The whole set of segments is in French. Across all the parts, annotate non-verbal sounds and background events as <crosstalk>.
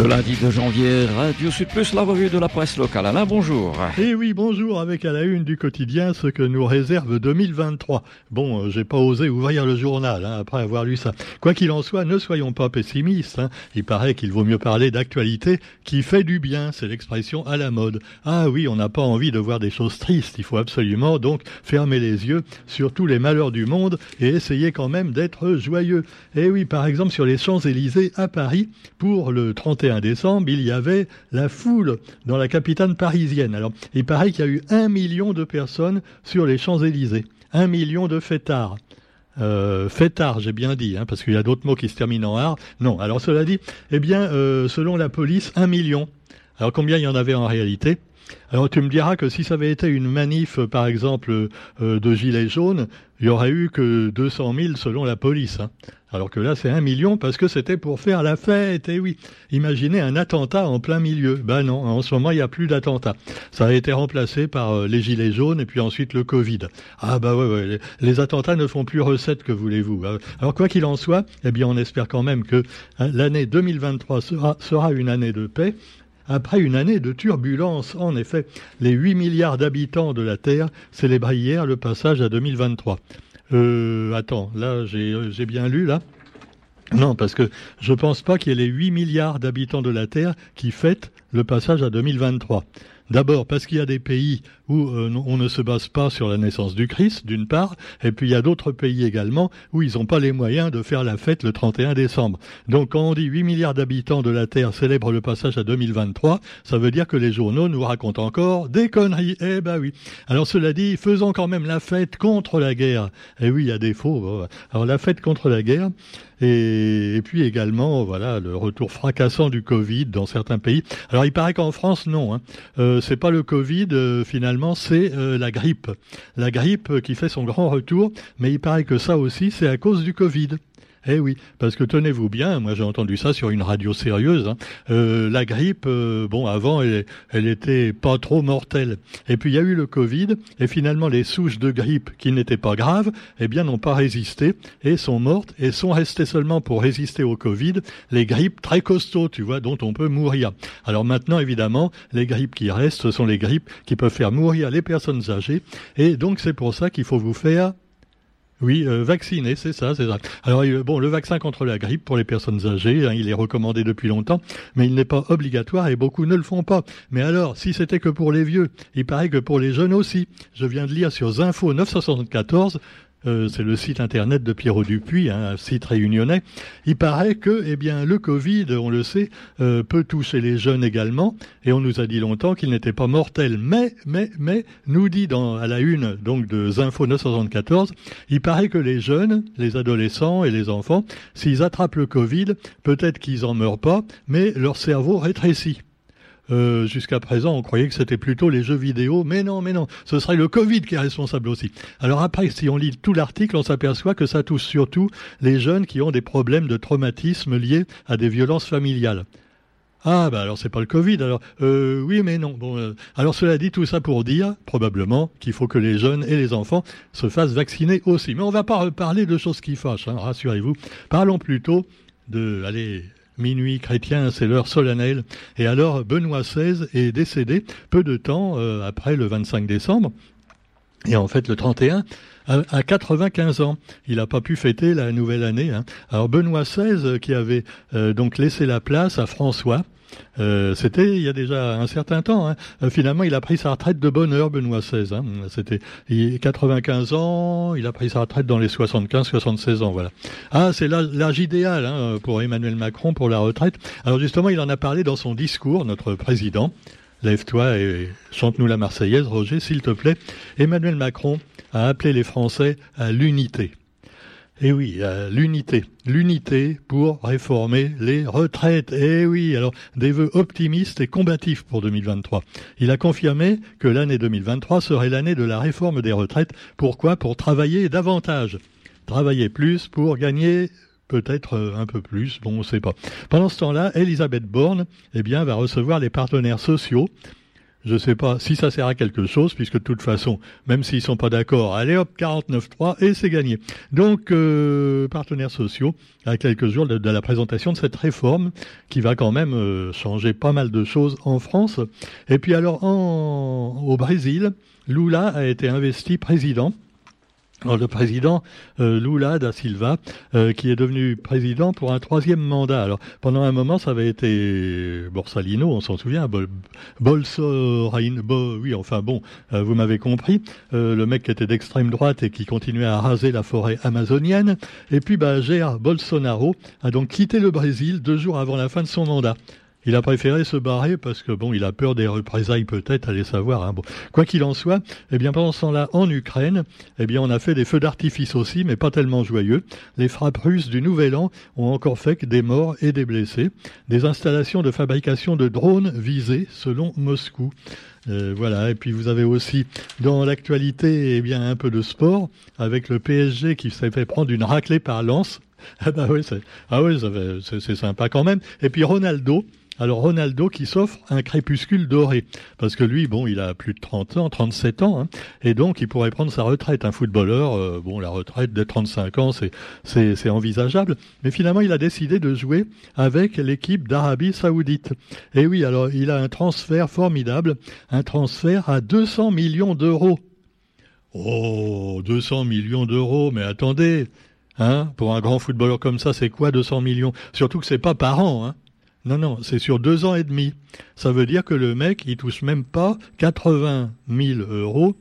Le lundi de janvier, Radio Sud Plus, la revue de la presse locale. Alain, bonjour. Eh oui, bonjour, avec à la une du quotidien ce que nous réserve 2023. Bon, euh, j'ai pas osé ouvrir le journal hein, après avoir lu ça. Quoi qu'il en soit, ne soyons pas pessimistes. Hein. Il paraît qu'il vaut mieux parler d'actualité qui fait du bien, c'est l'expression à la mode. Ah oui, on n'a pas envie de voir des choses tristes, il faut absolument donc fermer les yeux sur tous les malheurs du monde et essayer quand même d'être joyeux. Eh oui, par exemple sur les Champs-Élysées à Paris, pour le 31 décembre, il y avait la foule dans la capitale parisienne. Alors, il paraît qu'il y a eu un million de personnes sur les Champs-Élysées. Un million de fêtards. Euh, fêtards, j'ai bien dit, hein, parce qu'il y a d'autres mots qui se terminent en art. Non, alors cela dit, eh bien, euh, selon la police, un million. Alors combien il y en avait en réalité? Alors tu me diras que si ça avait été une manif, par exemple, euh, de gilets jaunes, il y aurait eu que 200 000 selon la police. Hein. Alors que là, c'est un million parce que c'était pour faire la fête. Et oui, imaginez un attentat en plein milieu. Ben non, en ce moment, il n'y a plus d'attentat. Ça a été remplacé par euh, les gilets jaunes et puis ensuite le Covid. Ah bah ouais, ouais les, attentats ne font plus recette, que voulez-vous. Euh, alors quoi qu'il en soit, eh bien, on espère quand même que hein, l'année 2023 sera, sera une année de paix après une année de turbulence. En effet, les 8 milliards d'habitants de la Terre célébraient hier le passage à 2023. Euh, attends, là, j'ai bien lu, là. Non, parce que je pense pas qu'il y ait les 8 milliards d'habitants de la Terre qui fêtent le passage à 2023. D'abord parce qu'il y a des pays où euh, on ne se base pas sur la naissance du Christ, d'une part, et puis il y a d'autres pays également où ils n'ont pas les moyens de faire la fête le 31 décembre. Donc quand on dit 8 milliards d'habitants de la Terre célèbrent le passage à 2023, ça veut dire que les journaux nous racontent encore des conneries. Eh ben oui. Alors cela dit, faisons quand même la fête contre la guerre. Eh oui, il y a des faux. Alors la fête contre la guerre, et, puis également, voilà, le retour fracassant du Covid dans certains pays. Alors il paraît qu'en France, non. Hein. Euh, c'est pas le Covid euh, finalement, c'est euh, la grippe. La grippe qui fait son grand retour, mais il paraît que ça aussi, c'est à cause du Covid. Eh oui, parce que tenez-vous bien, moi j'ai entendu ça sur une radio sérieuse. Hein. Euh, la grippe, euh, bon, avant, elle, elle était pas trop mortelle. Et puis il y a eu le Covid, et finalement les souches de grippe qui n'étaient pas graves, eh bien n'ont pas résisté et sont mortes et sont restées seulement pour résister au Covid les grippes très costauds, tu vois, dont on peut mourir. Alors maintenant, évidemment, les grippes qui restent, ce sont les grippes qui peuvent faire mourir les personnes âgées, et donc c'est pour ça qu'il faut vous faire oui, euh, vacciner, c'est ça, c'est ça. Alors bon, le vaccin contre la grippe pour les personnes âgées, hein, il est recommandé depuis longtemps, mais il n'est pas obligatoire et beaucoup ne le font pas. Mais alors, si c'était que pour les vieux, il paraît que pour les jeunes aussi. Je viens de lire sur Zinfo 974 euh, c'est le site internet de Pierrot Dupuis, hein, un site réunionnais. Il paraît que, eh bien, le Covid, on le sait, euh, peut toucher les jeunes également, et on nous a dit longtemps qu'il n'était pas mortel. Mais, mais, mais, nous dit dans, à la une donc de Zinfo 974, il paraît que les jeunes, les adolescents et les enfants, s'ils attrapent le Covid, peut-être qu'ils en meurent pas, mais leur cerveau rétrécit. Euh, jusqu'à présent, on croyait que c'était plutôt les jeux vidéo, mais non, mais non, ce serait le Covid qui est responsable aussi. Alors après, si on lit tout l'article, on s'aperçoit que ça touche surtout les jeunes qui ont des problèmes de traumatisme liés à des violences familiales. Ah bah alors c'est pas le Covid alors euh, oui mais non euh, alors cela dit tout ça pour dire probablement qu'il faut que les jeunes et les enfants se fassent vacciner aussi mais on va pas parler de choses qui fâchent hein, rassurez-vous parlons plutôt de allez minuit chrétien, c'est l'heure solennelle. Et alors, Benoît XVI est décédé peu de temps euh, après le 25 décembre. Et en fait, le 31, à 95 ans. Il n'a pas pu fêter la nouvelle année. Hein. Alors Benoît XVI, qui avait euh, donc laissé la place à François, euh, c'était il y a déjà un certain temps. Hein. Euh, finalement, il a pris sa retraite de bonne heure, Benoît XVI. Hein. C'était il 95 ans, il a pris sa retraite dans les 75-76 ans. Voilà. Ah, c'est l'âge idéal hein, pour Emmanuel Macron pour la retraite. Alors justement, il en a parlé dans son discours, notre président. Lève-toi et chante-nous la Marseillaise, Roger, s'il te plaît. Emmanuel Macron a appelé les Français à l'unité. Eh oui, l'unité. L'unité pour réformer les retraites. Eh oui, alors des vœux optimistes et combatifs pour 2023. Il a confirmé que l'année 2023 serait l'année de la réforme des retraites. Pourquoi? Pour travailler davantage. Travailler plus pour gagner peut-être euh, un peu plus, bon, on ne sait pas. Pendant ce temps-là, Elisabeth Borne, eh va recevoir les partenaires sociaux je sais pas si ça sert à quelque chose, puisque de toute façon, même s'ils sont pas d'accord, allez hop, 49.3 et c'est gagné. Donc, euh, partenaires sociaux, à quelques jours de, la présentation de cette réforme, qui va quand même euh, changer pas mal de choses en France. Et puis alors, en, au Brésil, Lula a été investi président le président euh, Lula da Silva, euh, qui est devenu président pour un troisième mandat. Alors pendant un moment, ça avait été Borsalino, on s'en souvient, Bol oui, enfin bon, euh, vous m'avez compris, le mec qui était d'extrême droite et qui continuait à raser la forêt amazonienne. Et puis, bah, Jair Bolsonaro a donc quitté le Brésil deux jours avant la fin de son mandat. Il a préféré se barrer parce que bon, il a peur des représailles peut-être, allez savoir. Hein. Bon. Quoi qu'il en soit, eh bien pendant ce temps-là, en Ukraine, eh bien on a fait des feux d'artifice aussi, mais pas tellement joyeux. Les frappes russes du Nouvel An ont encore fait des morts et des blessés. Des installations de fabrication de drones visées, selon Moscou. Euh, voilà, et puis vous avez aussi dans l'actualité eh bien un peu de sport avec le PSG qui s'est fait prendre une raclée par Lens. <laughs> Ah bah oui, c'est ah oui, c'est sympa quand même. Et puis Ronaldo, alors Ronaldo qui s'offre un crépuscule doré, parce que lui, bon, il a plus de 30 ans, 37 ans, hein, et donc il pourrait prendre sa retraite. Un footballeur, euh, bon, la retraite de 35 ans, c'est, c'est, envisageable, mais finalement, il a décidé de jouer avec l'équipe d'Arabie Saoudite. Et oui, alors il a un transfert formidable, un transfert à 200 millions d'euros. Oh, 200 millions d'euros, mais attendez, hein, pour un grand footballeur comme ça, c'est quoi 200 millions? Surtout que c'est pas par an, hein. Non, non, c'est sur deux ans et demi. Ça veut dire que le mec, il touche même pas 80 000 euros.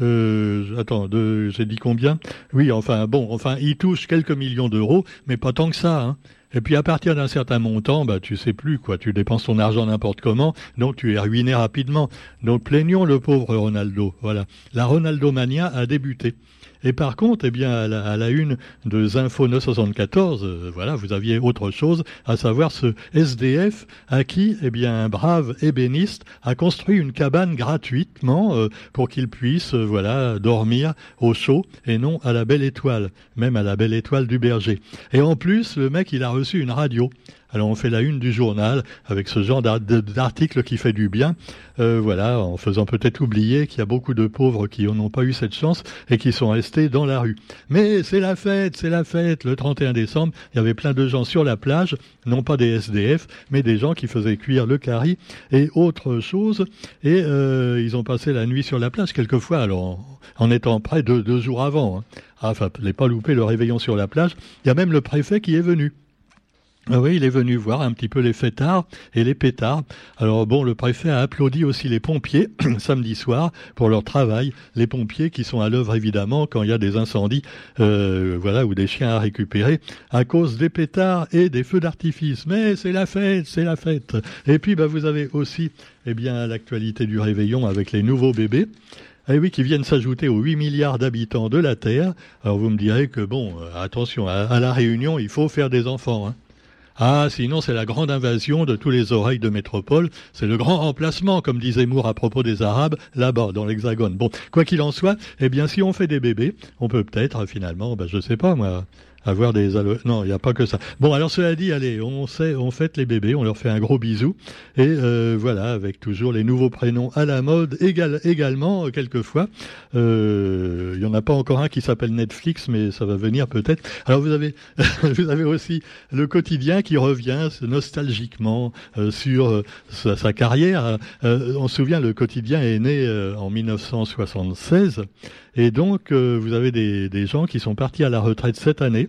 Euh, attends, j'ai dit combien? Oui, enfin, bon, enfin, il touche quelques millions d'euros, mais pas tant que ça. Hein. Et puis à partir d'un certain montant, bah tu sais plus quoi, tu dépenses ton argent n'importe comment, donc tu es ruiné rapidement. Donc plaignons le pauvre Ronaldo. Voilà, la Ronaldo mania a débuté. Et par contre, eh bien, à la, une de Zinfo 974, euh, voilà, vous aviez autre chose, à savoir ce SDF à qui, eh bien, un brave ébéniste a construit une cabane gratuitement euh, pour qu'il puisse, euh, voilà, dormir au chaud et non à la belle étoile, même à la belle étoile du berger. Et en plus, le mec, il a reçu une radio. Alors on fait la une du journal avec ce genre d'article qui fait du bien, euh, voilà, en faisant peut-être oublier qu'il y a beaucoup de pauvres qui n'ont pas eu cette chance et qui sont restés dans la rue. Mais c'est la fête, c'est la fête. Le 31 décembre, il y avait plein de gens sur la plage, non pas des SDF, mais des gens qui faisaient cuire le curry et autre chose. Et euh, ils ont passé la nuit sur la plage quelquefois, alors en, étant près de deux jours avant. Hein. Ah, enfin, les pas louper le réveillon sur la plage. Il y a même le préfet qui est venu. Ah oui, il est venu voir un petit peu les fêtards et les pétards. Alors bon, le préfet a applaudi aussi les pompiers <clears throat> samedi soir pour leur travail. Les pompiers qui sont à l'œuvre évidemment quand il y a des incendies, euh, voilà, ou des chiens à récupérer à cause des pétards et des feux d'artifice. Mais c'est la fête, c'est la fête. Et puis bah vous avez aussi, eh bien, l'actualité du réveillon avec les nouveaux bébés. Eh oui, qui viennent s'ajouter aux 8 milliards d'habitants de la Terre. Alors vous me direz que bon, euh, attention, à, la Réunion, il faut faire des enfants. Hein. Ah, sinon c'est la grande invasion de tous les oreilles de métropole. C'est le grand remplacement, comme disait Moore à propos des Arabes, là-bas, dans l'Hexagone. Bon, quoi qu'il en soit, eh bien, si on fait des bébés, on peut peut-être, finalement, ben, je sais pas, moi, avoir des non il n'y a pas que ça. Bon alors cela dit allez on sait on fête les bébés on leur fait un gros bisou. Et euh, voilà avec toujours les nouveaux prénoms à la mode égal, également euh, quelquefois. Euh, il y en a pas encore un qui s'appelle Netflix mais ça va venir peut-être. Alors vous avez <laughs> vous avez aussi le quotidien qui revient nostalgiquement sur sa, sa, carrière. On se souvient le quotidien est né en 1976 et donc, euh, vous avez des, des, gens qui sont partis à la retraite cette année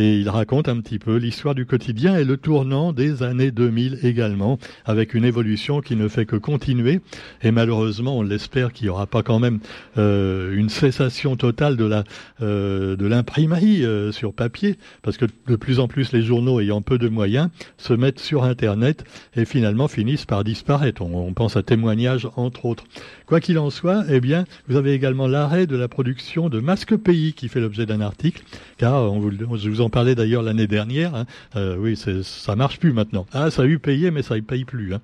et il raconte un petit peu l'histoire du quotidien et le tournant des années 2000 également, avec une évolution qui ne fait que continuer. Et malheureusement, on l'espère qu'il n'y aura pas quand même euh, une cessation totale de la euh, de l'imprimerie euh, sur papier, parce que de plus en plus les journaux ayant peu de moyens se mettent sur Internet et finalement finissent par disparaître. On, pense à témoignages entre autres. Quoi qu'il en soit, eh bien, vous avez également l'arrêt de la production de masques pays qui fait l'objet d'un article, car on je vous en parlais d'ailleurs l'année dernière. Hein. Euh, oui, ça marche plus maintenant. Ah, ça a eu payé, mais ça ne paye plus. Hein.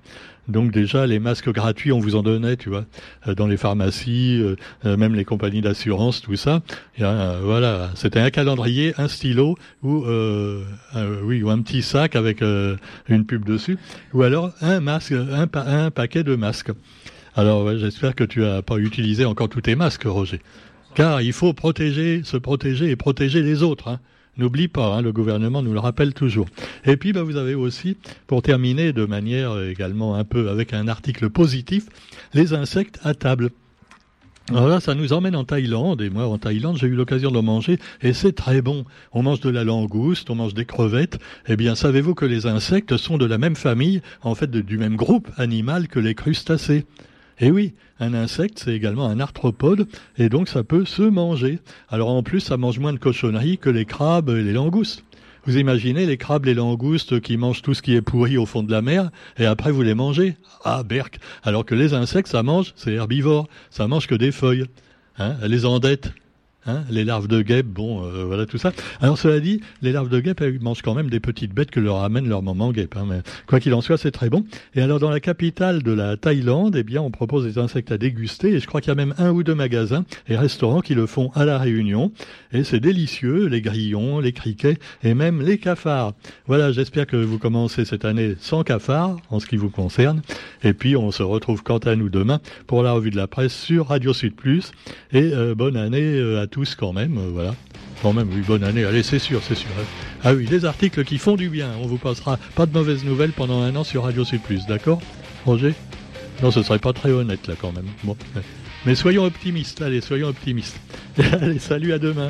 Donc déjà, les masques gratuits, on vous en donnait, tu vois, euh, dans les pharmacies, euh, même les compagnies d'assurance, tout ça. Et, voilà, c'était un calendrier, un stylo ou oui, ou un petit sac avec une pub dessus, ou alors un masque, un, un paquet de masques. Alors j'espère que tu n'as pas utilisé encore tous tes masques, Roger. Car il faut protéger, se protéger et protéger les autres. Hein. N'oublie pas, hein, le gouvernement nous le rappelle toujours. Et puis, bah, vous avez aussi, pour terminer de manière également un peu avec un article positif, les insectes à table. Alors là, ça nous emmène en Thaïlande, et moi en Thaïlande, j'ai eu l'occasion d'en manger, et c'est très bon. On mange de la langouste, on mange des crevettes. Eh bien, savez-vous que les insectes sont de la même famille, en fait du même groupe animal que les crustacés? Et eh oui, un insecte, c'est également un arthropode, et donc ça peut se manger. Alors en plus, ça mange moins de cochonneries que les crabes et les langoustes. Vous imaginez les crabes, les langoustes qui mangent tout ce qui est pourri au fond de la mer, et après vous les mangez Ah, berk Alors que les insectes, ça mange, c'est herbivore, ça mange que des feuilles. Hein, les endettes, Hein, les larves de guêpes, bon, euh, voilà tout ça. Alors cela dit, les larves de guêpes elles mangent quand même des petites bêtes que leur amène leur maman guêpe. Hein, mais quoi qu'il en soit, c'est très bon. Et alors dans la capitale de la Thaïlande, eh bien, on propose des insectes à déguster. Et je crois qu'il y a même un ou deux magasins et restaurants qui le font à la Réunion. Et c'est délicieux, les grillons, les criquets et même les cafards. Voilà, j'espère que vous commencez cette année sans cafards en ce qui vous concerne. Et puis on se retrouve quant à nous demain pour la revue de la presse sur Radio Sud Plus. Et euh, bonne année euh, à tous tous quand même, euh, voilà. Quand même, oui, bonne année. Allez, c'est sûr, c'est sûr. Ah oui, des articles qui font du bien. On vous passera pas de mauvaises nouvelles pendant un an sur Radio C+, d'accord Roger? Non, ce serait pas très honnête là quand même. Mais soyons optimistes, allez, soyons optimistes. <laughs> allez, salut, à demain.